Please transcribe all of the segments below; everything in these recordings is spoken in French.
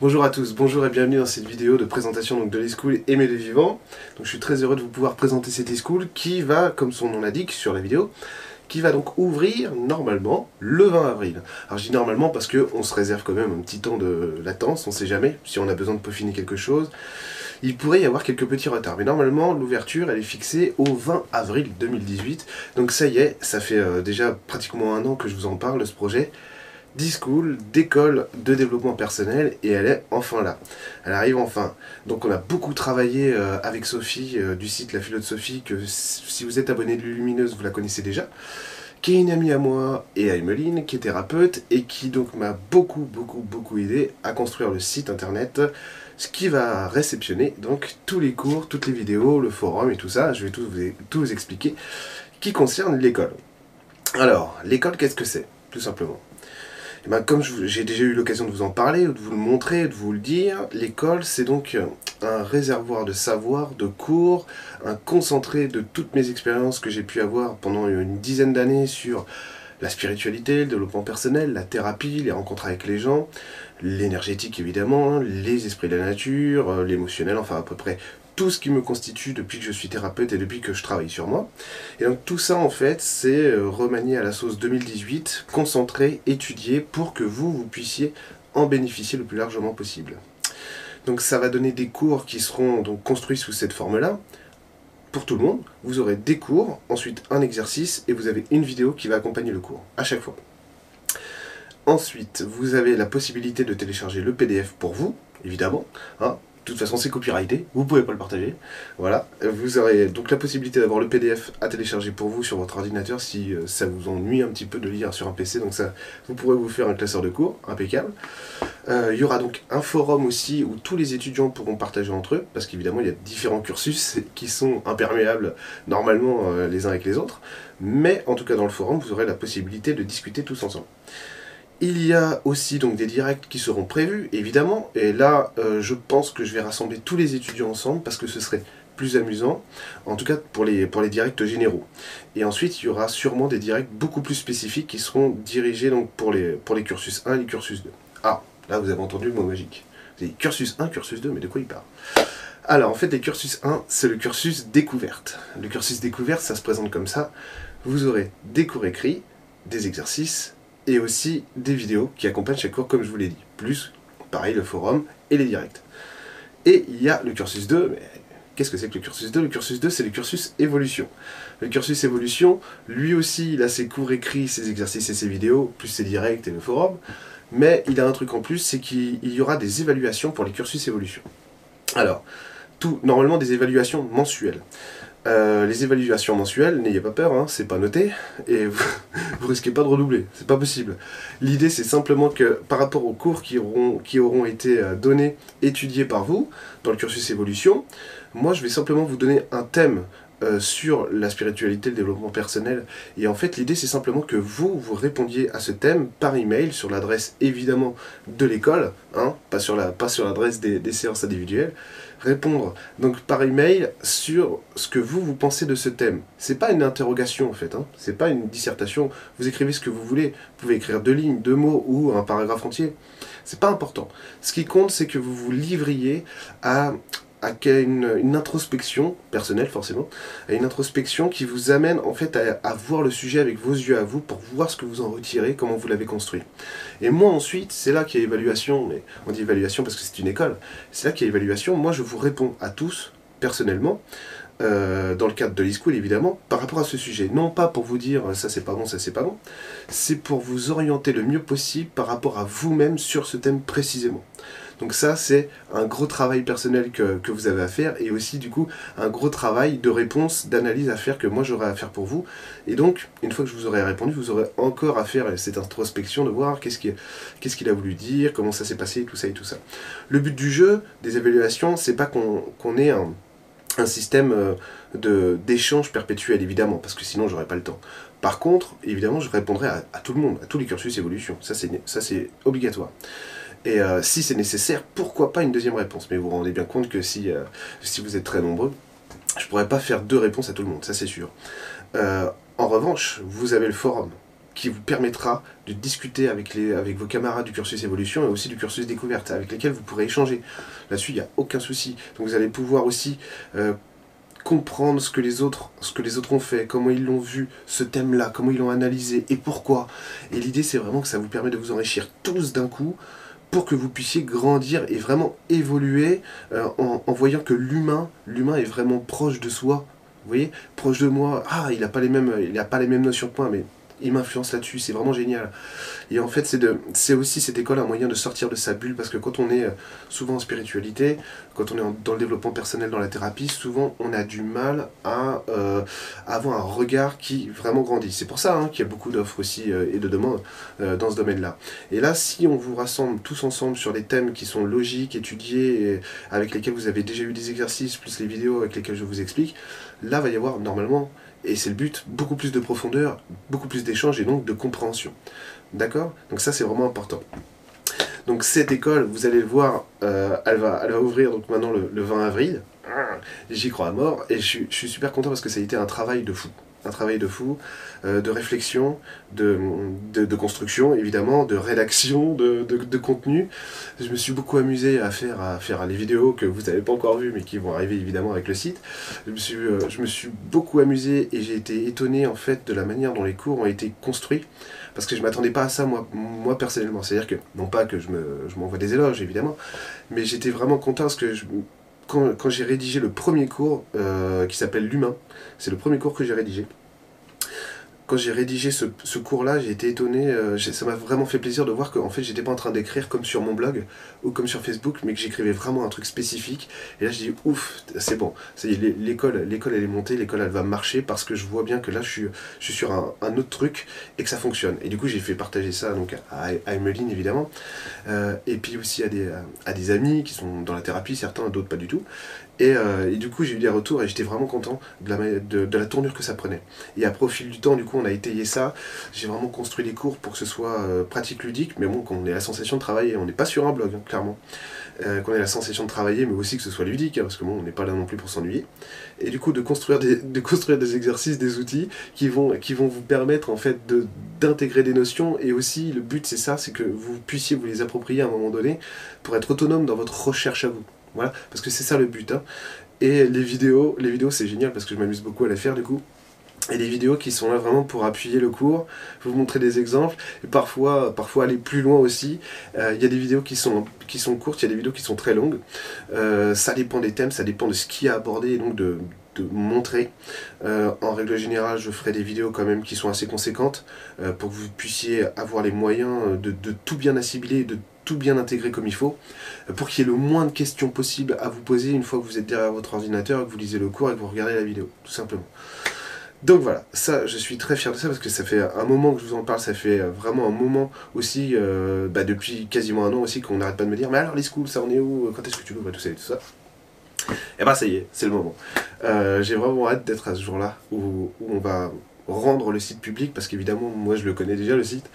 Bonjour à tous, bonjour et bienvenue dans cette vidéo de présentation de l'e-school Aimer le vivant. Donc, je suis très heureux de vous pouvoir présenter cette e-school qui va, comme son nom l'indique sur la vidéo, qui va donc ouvrir normalement le 20 avril. Alors je dis normalement parce qu'on se réserve quand même un petit temps de latence, on sait jamais, si on a besoin de peaufiner quelque chose. Il pourrait y avoir quelques petits retards, mais normalement l'ouverture elle est fixée au 20 avril 2018. Donc ça y est, ça fait euh, déjà pratiquement un an que je vous en parle ce projet d'école de développement personnel, et elle est enfin là. Elle arrive enfin. Donc on a beaucoup travaillé euh, avec Sophie euh, du site La Philo de Sophie, que si vous êtes abonné de Lumineuse, vous la connaissez déjà, qui est une amie à moi et à Emeline, qui est thérapeute, et qui donc m'a beaucoup, beaucoup, beaucoup aidé à construire le site internet, ce qui va réceptionner donc tous les cours, toutes les vidéos, le forum et tout ça, je vais tout vous expliquer, qui concerne l'école. Alors, l'école, qu'est-ce que c'est Tout simplement? Eh ben, comme j'ai déjà eu l'occasion de vous en parler, de vous le montrer, de vous le dire, l'école c'est donc un réservoir de savoir, de cours, un concentré de toutes mes expériences que j'ai pu avoir pendant une dizaine d'années sur la spiritualité, le développement personnel, la thérapie, les rencontres avec les gens, l'énergétique évidemment, les esprits de la nature, euh, l'émotionnel, enfin à peu près tout ce qui me constitue depuis que je suis thérapeute et depuis que je travaille sur moi. Et donc tout ça en fait c'est euh, remanié à la sauce 2018, concentré, étudié pour que vous, vous puissiez en bénéficier le plus largement possible. Donc ça va donner des cours qui seront donc construits sous cette forme-là. Pour tout le monde, vous aurez des cours, ensuite un exercice et vous avez une vidéo qui va accompagner le cours, à chaque fois. Ensuite, vous avez la possibilité de télécharger le PDF pour vous, évidemment. Hein, de toute façon, c'est copyrighté, vous pouvez pas le partager. Voilà, vous aurez donc la possibilité d'avoir le PDF à télécharger pour vous sur votre ordinateur si euh, ça vous ennuie un petit peu de lire sur un PC. Donc ça, vous pourrez vous faire un classeur de cours, impeccable. Euh, il y aura donc un forum aussi où tous les étudiants pourront partager entre eux, parce qu'évidemment il y a différents cursus qui sont imperméables normalement euh, les uns avec les autres. Mais en tout cas dans le forum, vous aurez la possibilité de discuter tous ensemble. Il y a aussi donc des directs qui seront prévus, évidemment, et là, euh, je pense que je vais rassembler tous les étudiants ensemble parce que ce serait plus amusant, en tout cas pour les, pour les directs généraux. Et ensuite, il y aura sûrement des directs beaucoup plus spécifiques qui seront dirigés pour, les, pour les cursus 1 et les cursus 2. Ah, là vous avez entendu le mot magique. Vous avez cursus 1, cursus 2, mais de quoi il parle? Alors en fait, les cursus 1, c'est le cursus découverte. Le cursus découverte, ça se présente comme ça. Vous aurez des cours écrits, des exercices, et aussi des vidéos qui accompagnent chaque cours comme je vous l'ai dit. Plus, pareil, le forum et les directs. Et il y a le cursus 2, mais qu'est-ce que c'est que le cursus 2 Le cursus 2, c'est le cursus évolution. Le cursus évolution, lui aussi, il a ses cours écrits, ses exercices et ses vidéos, plus ses directs et le forum. Mais il a un truc en plus, c'est qu'il y aura des évaluations pour les cursus évolution. Alors, tout, normalement des évaluations mensuelles. Euh, les évaluations mensuelles, n'ayez pas peur, hein, c'est pas noté, et vous, risquez pas de redoubler, c'est pas possible. L'idée c'est simplement que par rapport aux cours qui auront, qui auront été euh, donnés, étudiés par vous, dans le cursus évolution, moi je vais simplement vous donner un thème euh, sur la spiritualité, le développement personnel. Et en fait, l'idée, c'est simplement que vous, vous répondiez à ce thème par email, sur l'adresse évidemment de l'école, hein, pas sur l'adresse des, des séances individuelles. Répondre donc par email sur ce que vous, vous pensez de ce thème. C'est pas une interrogation en fait, hein, c'est pas une dissertation. Vous écrivez ce que vous voulez. Vous pouvez écrire deux lignes, deux mots ou un paragraphe entier. C'est pas important. Ce qui compte, c'est que vous vous livriez à à une, introspection personnelle forcément, à une introspection qui vous amène en fait à, voir le sujet avec vos yeux à vous pour voir ce que vous en retirez, comment vous l'avez construit. Et moi ensuite, c'est là qu'il y a évaluation, mais on dit évaluation parce que c'est une école, c'est là qu'il y a évaluation, moi je vous réponds à tous personnellement, euh, dans le cadre de l'e-school évidemment, par rapport à ce sujet. Non pas pour vous dire ça c'est pas bon, ça c'est pas bon, c'est pour vous orienter le mieux possible par rapport à vous-même sur ce thème précisément. Donc ça, c'est un gros travail personnel que, vous avez à faire et aussi du coup un gros travail de réponse, d'analyse à faire que moi j'aurai à faire pour vous. Et donc, une fois que je vous aurai répondu, vous aurez encore à faire cette introspection de voir qu'est-ce qu'il a voulu dire, comment ça s'est passé, tout ça et tout ça. Le but du jeu, des évaluations, c'est pas qu'on ait un un système euh, d'échange perpétuel, évidemment, parce que sinon j'aurais pas le temps. Par contre, évidemment, je répondrai à, à, tout le monde, à tous les cursus évolution. Ça, c'est obligatoire. Et euh, si c'est nécessaire, pourquoi pas une deuxième réponse? Mais vous vous rendez bien compte que si, euh, si vous êtes très nombreux, je pourrais pas faire deux réponses à tout le monde, ça c'est sûr. Euh, en revanche, vous avez le forum, qui vous permettra de discuter avec, les, avec vos camarades du cursus évolution et aussi du cursus découverte, avec lesquels vous pourrez échanger. Là-dessus, il n'y a aucun souci. Donc vous allez pouvoir aussi comprendre ce que les autres ce que les autres ont fait, comment ils l'ont vu, ce thème-là, comment ils l'ont analysé et pourquoi. Et l'idée, c'est vraiment que ça vous permet de vous enrichir tous d'un coup pour que vous puissiez grandir et vraiment évoluer euh, en, voyant que l'humain, est vraiment proche de soi. Vous voyez, proche de moi. Ah, il n'a pas les mêmes, a pas les mêmes notions que moi, mais il m'influence là-dessus, c'est vraiment génial. Et en fait, c'est aussi cette école un moyen de sortir de sa bulle, parce que quand on est euh, souvent en spiritualité, quand on est dans le développement personnel, dans la thérapie, souvent on a du mal à, euh, avoir un regard qui vraiment grandit. C'est pour ça hein, qu'il y a beaucoup d'offres aussi euh, et de demandes dans ce domaine-là. Et là, si on vous rassemble tous ensemble sur des thèmes qui sont logiques, étudiés, avec lesquels vous avez déjà eu des exercices, plus les vidéos avec lesquelles je vous explique, là va y avoir normalement et c'est le but, beaucoup plus de profondeur, beaucoup plus d'échange et donc de compréhension. D'accord? Donc ça c'est vraiment important. Donc cette école, vous allez le voir, euh, elle, va, elle va ouvrir donc maintenant le, 20 avril. J'y crois à mort et je suis super content parce que ça a été un travail de fou un travail de fou, euh, de réflexion, de, de, construction évidemment, de rédaction, de, de, contenu. Je me suis beaucoup amusé à faire, à faire les vidéos que vous n'avez pas encore vues mais qui vont arriver évidemment avec le site. Je me suis, euh, je me suis beaucoup amusé et j'ai été étonné en fait de la manière dont les cours ont été construits parce que je ne m'attendais pas à ça moi, moi personnellement. C'est-à-dire que, non pas que je m'envoie je des éloges évidemment, mais j'étais vraiment content parce que je, quand, j'ai rédigé le premier cours euh, qui s'appelle L'humain, c'est le premier cours que j'ai rédigé quand j'ai rédigé ce, cours-là, j'ai été étonné, euh, ça m'a vraiment fait plaisir de voir que en fait, j'étais pas en train d'écrire comme sur mon blog ou comme sur Facebook, mais que j'écrivais vraiment un truc spécifique. Et là, je dis ouf, c'est bon, l'école, l'école elle est montée, l'école elle va marcher parce que je vois bien que là, je suis, je suis sur un, autre truc et que ça fonctionne. Et du coup, j'ai fait partager ça donc à, à Emeline évidemment, euh, et puis aussi à des, à des amis qui sont dans la thérapie, certains, d'autres pas du tout. Euh, et, du coup, j'ai eu des retours et j'étais vraiment content de la, de, la, tournure que ça prenait. Et après, au fil du temps, du coup, on a étayé ça. J'ai vraiment construit les cours pour que ce soit euh, pratique ludique, mais bon, qu'on ait la sensation de travailler. On n'est pas sur un blog, hein, clairement. Euh, qu'on ait la sensation de travailler, mais aussi que ce soit ludique, hein, parce que bon, on n'est pas là non plus pour s'ennuyer. Et du coup, de construire, des, exercices, des outils qui vont, qui vont vous permettre en fait d'intégrer des notions. Et aussi, le but, c'est ça, c'est que vous puissiez vous les approprier à un moment donné pour être autonome dans votre recherche à vous. Voilà, parce que c'est ça le but. Hein. Et les vidéos, les vidéos c'est génial parce que je m'amuse beaucoup à les faire du coup. Et les vidéos qui sont là vraiment pour appuyer le cours, vous montrer des exemples, et parfois, parfois aller plus loin aussi. Euh, il y a des vidéos qui sont, qui sont courtes, il y a des vidéos qui sont très longues. Euh, ça dépend des thèmes, ça dépend de ce qui est abordé, et donc de, de montrer. Euh, en règle générale, je ferai des vidéos quand même qui sont assez conséquentes pour que vous puissiez avoir les moyens de, de tout bien assimiler, de tout bien intégrer comme il faut, pour qu'il y ait le moins de questions possibles à vous poser une fois que vous êtes derrière votre ordinateur, que vous lisez le cours et que vous regardez la vidéo, tout simplement. Donc voilà, ça, je suis très fier de ça parce que ça fait un moment que je vous en parle, ça fait vraiment un moment aussi, euh, bah, depuis quasiment un an aussi, qu'on n'arrête pas de me dire, mais alors les schools, ça en est où Quand est-ce que tu l'ouvres tout ça et tout ça Et eh bah ben, ça y est, c'est le moment. Euh, j'ai vraiment hâte d'être à ce jour-là où, où on va rendre le site public, parce qu'évidemment, moi je le connais déjà le site.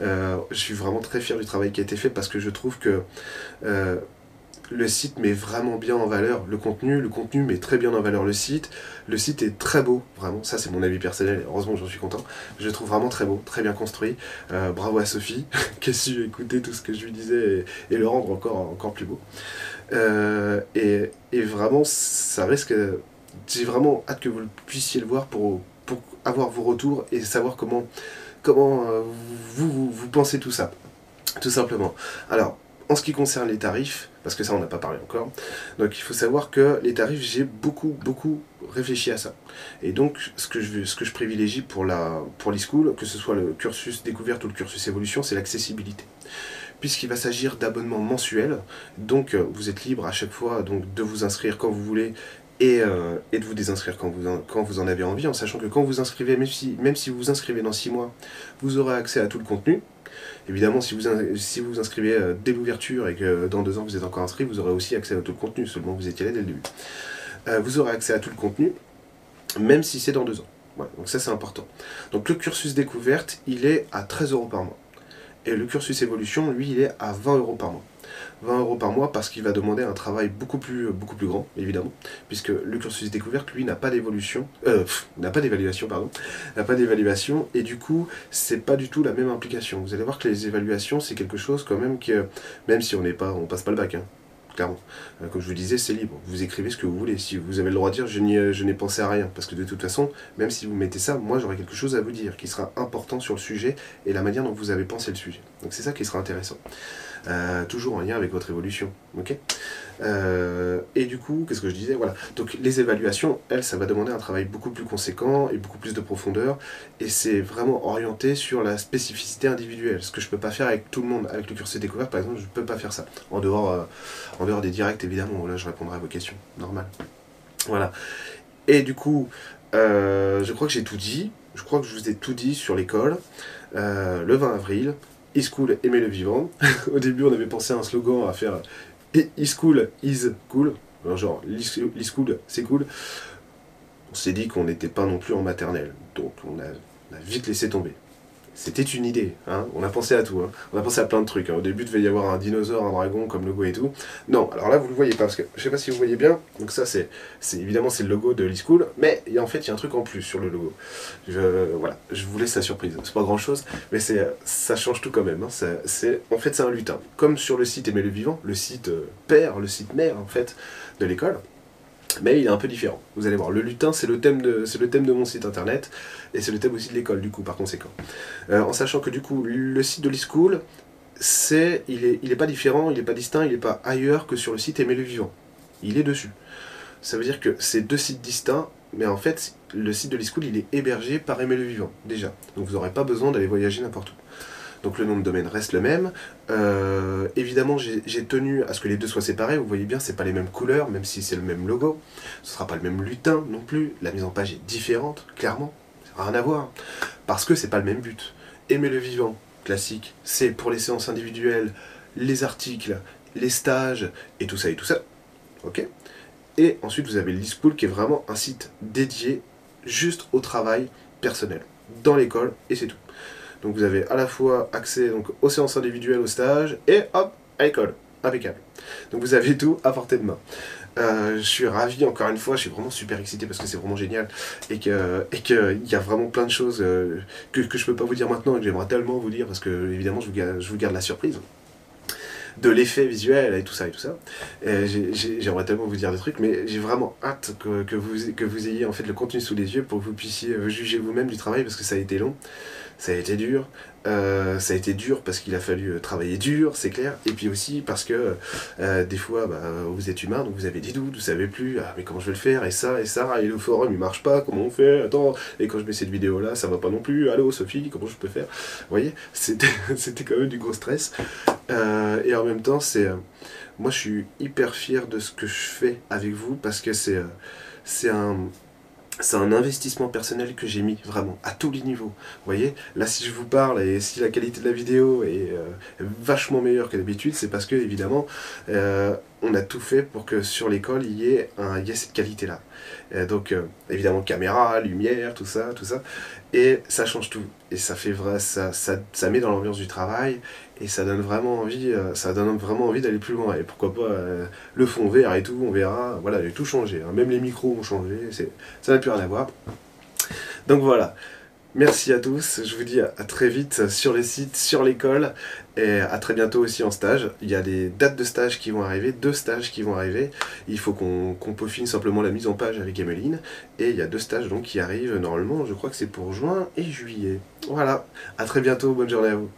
Euh, je suis vraiment très fier du travail qui a été fait parce que je trouve que euh, le site met vraiment bien en valeur le contenu, le contenu met très bien en valeur le site. Le site est très beau, vraiment, ça c'est mon avis personnel, heureusement j'en suis content. Je le trouve vraiment très beau, très bien construit. Euh, bravo à Sophie qui a su écouter tout ce que je lui disais et, le rendre encore, encore plus beau. et, et, vraiment, ça risque. J'ai vraiment hâte que vous puissiez le voir pour, pour avoir vos retours et savoir comment, comment euh, vous, vous, pensez tout ça, tout simplement. Alors, en ce qui concerne les tarifs, parce que ça on n'a pas parlé encore, donc il faut savoir que les tarifs, j'ai beaucoup, beaucoup réfléchi à ça. Et donc, ce que je, ce que je privilégie pour la pour l'e-school, que ce soit le cursus découverte ou le cursus évolution, c'est l'accessibilité puisqu'il va s'agir d'abonnements mensuels. Donc euh, vous êtes libre à chaque fois donc, de vous inscrire quand vous voulez euh, et, de vous désinscrire quand vous, en, quand vous en avez envie, en sachant que quand vous inscrivez, même si, même si vous vous inscrivez dans 6 mois, vous aurez accès à tout le contenu. Évidemment, si vous si vous inscrivez euh, dès l'ouverture et que dans deux ans vous êtes encore inscrit, vous aurez aussi accès à tout le contenu, seulement vous étiez là dès le début. Euh, vous aurez accès à tout le contenu, même si c'est dans deux ans. donc ça c'est important. Donc le cursus découverte, il est à 13 euros par mois. Et le cursus évolution, lui, il est à 20 euros par mois. 20 euros par mois parce qu'il va demander un travail beaucoup plus, beaucoup plus grand, évidemment, puisque le cursus découverte, lui, n'a pas d'évolution, euh, n'a pas d'évaluation, pardon, n'a pas d'évaluation, et du coup, c'est pas du tout la même implication. Vous allez voir que les évaluations, c'est quelque chose quand même que, même si on n'est pas, on passe pas le bac, hein, clairement. Euh, comme je vous disais, c'est libre. Vous écrivez ce que vous voulez. Si vous avez le droit de dire, je n'ai pensé à rien. Parce que de toute façon, même si vous mettez ça, moi j'aurai quelque chose à vous dire qui sera important sur le sujet et la manière dont vous avez pensé le sujet. Donc c'est ça qui sera intéressant. Euh, toujours en lien avec votre évolution. ok euh, et du coup, qu'est-ce que je disais Voilà. Donc les évaluations, elles, ça va demander un travail beaucoup plus conséquent et beaucoup plus de profondeur. Et c'est vraiment orienté sur la spécificité individuelle. Ce que je peux pas faire avec tout le monde. Avec le cursus découverte, par exemple, je peux pas faire ça. En dehors, euh, en dehors des directs, évidemment. Là, je répondrai à vos questions. Normal. Voilà. Et du coup, je crois que j'ai tout dit. Je crois que je vous ai tout dit sur l'école. le 20 avril, e-school, aimer le vivant. Au début, on avait pensé à un slogan à faire e-school is cool. genre, l'e-school, c'est cool. On s'est dit qu'on n'était pas non plus en maternelle. Donc, on a vite laissé tomber. C'était une idée, hein. on a pensé à tout, hein. on a pensé à plein de trucs. Hein. Au début, devait y avoir un dinosaure, un dragon comme logo et tout. Non, alors là, vous le voyez pas, parce que je sais pas si vous voyez bien. Donc ça, c'est évidemment c'est le logo de l'e-school, mais en fait, il y a un truc en plus sur le logo. Je, voilà, je vous laisse la surprise. C'est pas grand chose, mais ça change tout quand même. Hein. C'est en fait, c'est un lutin. Comme sur le site Aimer le vivant, le site euh, père, le site mère en fait de l'école mais il est un peu différent. Vous allez voir, le lutin, c'est le, thème de, mon site internet, et c'est le thème aussi de l'école, du coup, par conséquent. Euh, en sachant que, du coup, le site de l'e-school, c'est, il n'est pas différent, il n'est pas distinct, il n'est pas ailleurs que sur le site Aimer le vivant. Il est dessus. Ça veut dire que c'est deux sites distincts, mais en fait, le site de l'e-school, il est hébergé par Aimer le vivant, déjà. Donc vous n'aurez pas besoin d'aller voyager n'importe où donc le nom de domaine reste le même. Euh, évidemment, j'ai tenu à ce que les deux soient séparés. Vous voyez bien, c'est pas les mêmes couleurs, même si c'est le même logo. Ce sera pas le même lutin non plus. La mise en page est différente, clairement. Rien à voir. Parce que c'est pas le même but. Aimer le vivant, classique, c'est pour les séances individuelles, les articles, les stages et tout ça et tout ça. Ok? Et ensuite, vous avez l'e-school qui est vraiment un site dédié juste au travail personnel dans l'école et c'est tout. Donc vous avez à la fois accès donc, aux séances individuelles, au stage, et hop, à l'école. Impeccable. Donc vous avez tout à portée de main. Euh, je suis ravi encore une fois, je suis vraiment super excité parce que c'est vraiment génial et que et qu'il y a vraiment plein de choses euh, que, que je peux pas vous dire maintenant et que j'aimerais tellement vous dire parce que évidemment je vous garde, la surprise de l'effet visuel et tout ça et tout ça. J'aimerais tellement vous dire des trucs, mais j'ai vraiment hâte que, que, vous, que vous ayez en fait le contenu sous les yeux pour que vous puissiez juger vous-même du travail parce que ça a été long ça a été dur. Euh, ça a été dur parce qu'il a fallu euh, travailler dur, c'est clair. Et puis aussi parce que euh, des fois, bah, vous êtes humain, donc vous avez des doutes, vous savez plus, ah, mais comment je vais le faire, et ça, et ça, et le forum il marche pas, comment on fait, attends, et quand je mets cette vidéo là, ça va pas non plus, allô Sophie, comment je peux faire? Vous voyez, c'était quand même du gros stress. et en même temps, c'est. moi je suis hyper fier de ce que je fais avec vous parce que c'est c'est un c'est un investissement personnel que j'ai mis vraiment à tous les niveaux. Vous voyez, là si je vous parle et si la qualité de la vidéo est euh, vachement meilleure que d'habitude, c'est parce que évidemment euh, on a tout fait pour que sur l'école il y ait, cette qualité-là. Euh, donc évidemment caméra, lumière, tout ça, tout ça, et ça change tout. Et ça fait vrai, ça, ça, ça met dans l'ambiance du travail et ça donne vraiment envie, euh, ça donne vraiment envie d'aller plus loin. Et pourquoi pas euh, le fond vert et tout, on verra. Voilà, il a tout changé. Hein. Même les micros ont changé. Ça n'a plus rien à voir. Donc voilà. Merci à tous, je vous dis à très vite sur les sites, sur l'école, et à très bientôt aussi en stage. Il y a des dates de stage qui vont arriver, deux stages qui vont arriver. Il faut qu'on peaufine simplement la mise en page avec Emeline, et il y a deux stages donc qui arrivent normalement, je crois que c'est pour juin et juillet. Voilà, à très bientôt, bonne journée à vous.